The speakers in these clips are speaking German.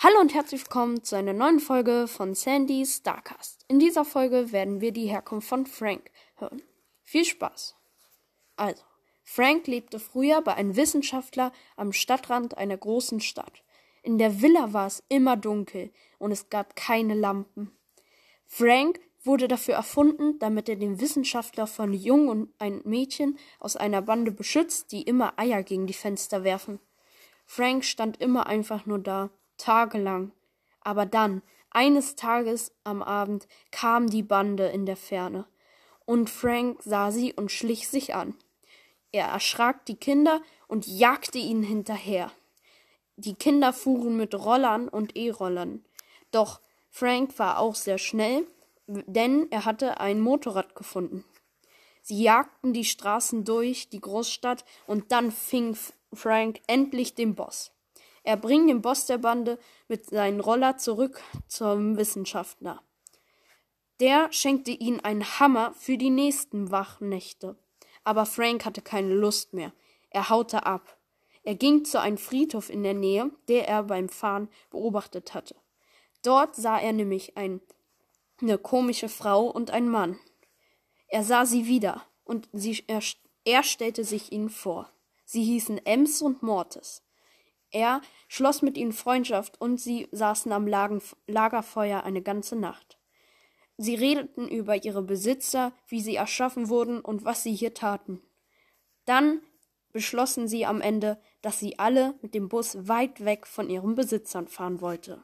Hallo und herzlich willkommen zu einer neuen Folge von Sandy Starcast. In dieser Folge werden wir die Herkunft von Frank hören. Viel Spaß! Also, Frank lebte früher bei einem Wissenschaftler am Stadtrand einer großen Stadt. In der Villa war es immer dunkel und es gab keine Lampen. Frank wurde dafür erfunden, damit er den Wissenschaftler von Jungen und ein Mädchen aus einer Bande beschützt, die immer Eier gegen die Fenster werfen. Frank stand immer einfach nur da tagelang. Aber dann, eines Tages am Abend, kam die Bande in der Ferne, und Frank sah sie und schlich sich an. Er erschrak die Kinder und jagte ihnen hinterher. Die Kinder fuhren mit Rollern und E-Rollern. Doch Frank war auch sehr schnell, denn er hatte ein Motorrad gefunden. Sie jagten die Straßen durch die Großstadt und dann fing Frank endlich den Boss. Er bringt den Boss der Bande mit seinem Roller zurück zum Wissenschaftler. Der schenkte ihm einen Hammer für die nächsten Wachnächte. Aber Frank hatte keine Lust mehr. Er haute ab. Er ging zu einem Friedhof in der Nähe, der er beim Fahren beobachtet hatte. Dort sah er nämlich ein, eine komische Frau und einen Mann. Er sah sie wieder und sie, er, er stellte sich ihnen vor. Sie hießen Ems und Mortis. Er schloss mit ihnen Freundschaft und sie saßen am Lagerfeuer eine ganze Nacht. Sie redeten über ihre Besitzer, wie sie erschaffen wurden und was sie hier taten. Dann beschlossen sie am Ende, dass sie alle mit dem Bus weit weg von ihren Besitzern fahren wollte.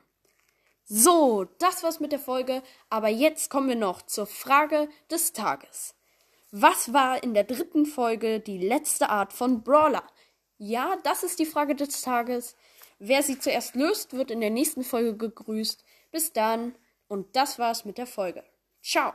So, das war's mit der Folge, aber jetzt kommen wir noch zur Frage des Tages. Was war in der dritten Folge die letzte Art von Brawler? Ja, das ist die Frage des Tages. Wer sie zuerst löst, wird in der nächsten Folge gegrüßt. Bis dann. Und das war's mit der Folge. Ciao.